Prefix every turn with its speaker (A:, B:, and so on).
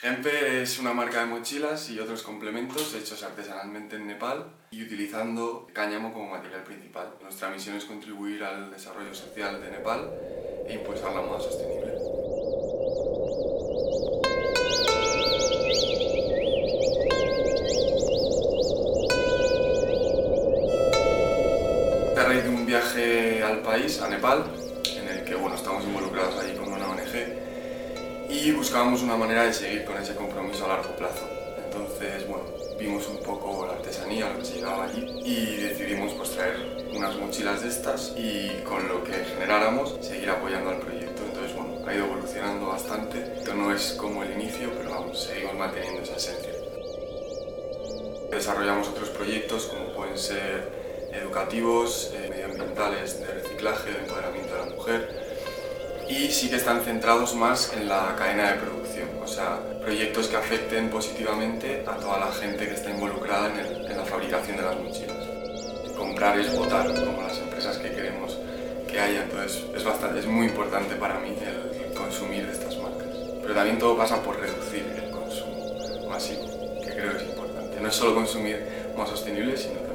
A: Gempe es una marca de mochilas y otros complementos hechos artesanalmente en Nepal y utilizando cáñamo como material principal. Nuestra misión es contribuir al desarrollo social de Nepal e impulsar la moda sostenible. A raíz de un viaje al país, a Nepal, en el que bueno, estamos involucrados allí con una ONG, y buscábamos una manera de seguir con ese compromiso a largo plazo. Entonces, bueno, vimos un poco la artesanía, lo que se llegaba allí y decidimos pues, traer unas mochilas de estas y con lo que generáramos seguir apoyando al proyecto. Entonces, bueno, ha ido evolucionando bastante. Esto no es como el inicio, pero vamos, seguimos manteniendo esa esencia. Desarrollamos otros proyectos como pueden ser educativos, eh, medioambientales, de reciclaje, de empoderamiento de la mujer y sí que están centrados más en la cadena de producción, o sea, proyectos que afecten positivamente a toda la gente que está involucrada en, la fabricación de las mochilas. Comprar es votar, como las empresas que queremos que haya, entonces es, bastante, es muy importante para mí el consumir de estas marcas. Pero también todo pasa por reducir el consumo masivo, que creo que es importante. No es solo consumir más sostenible, sino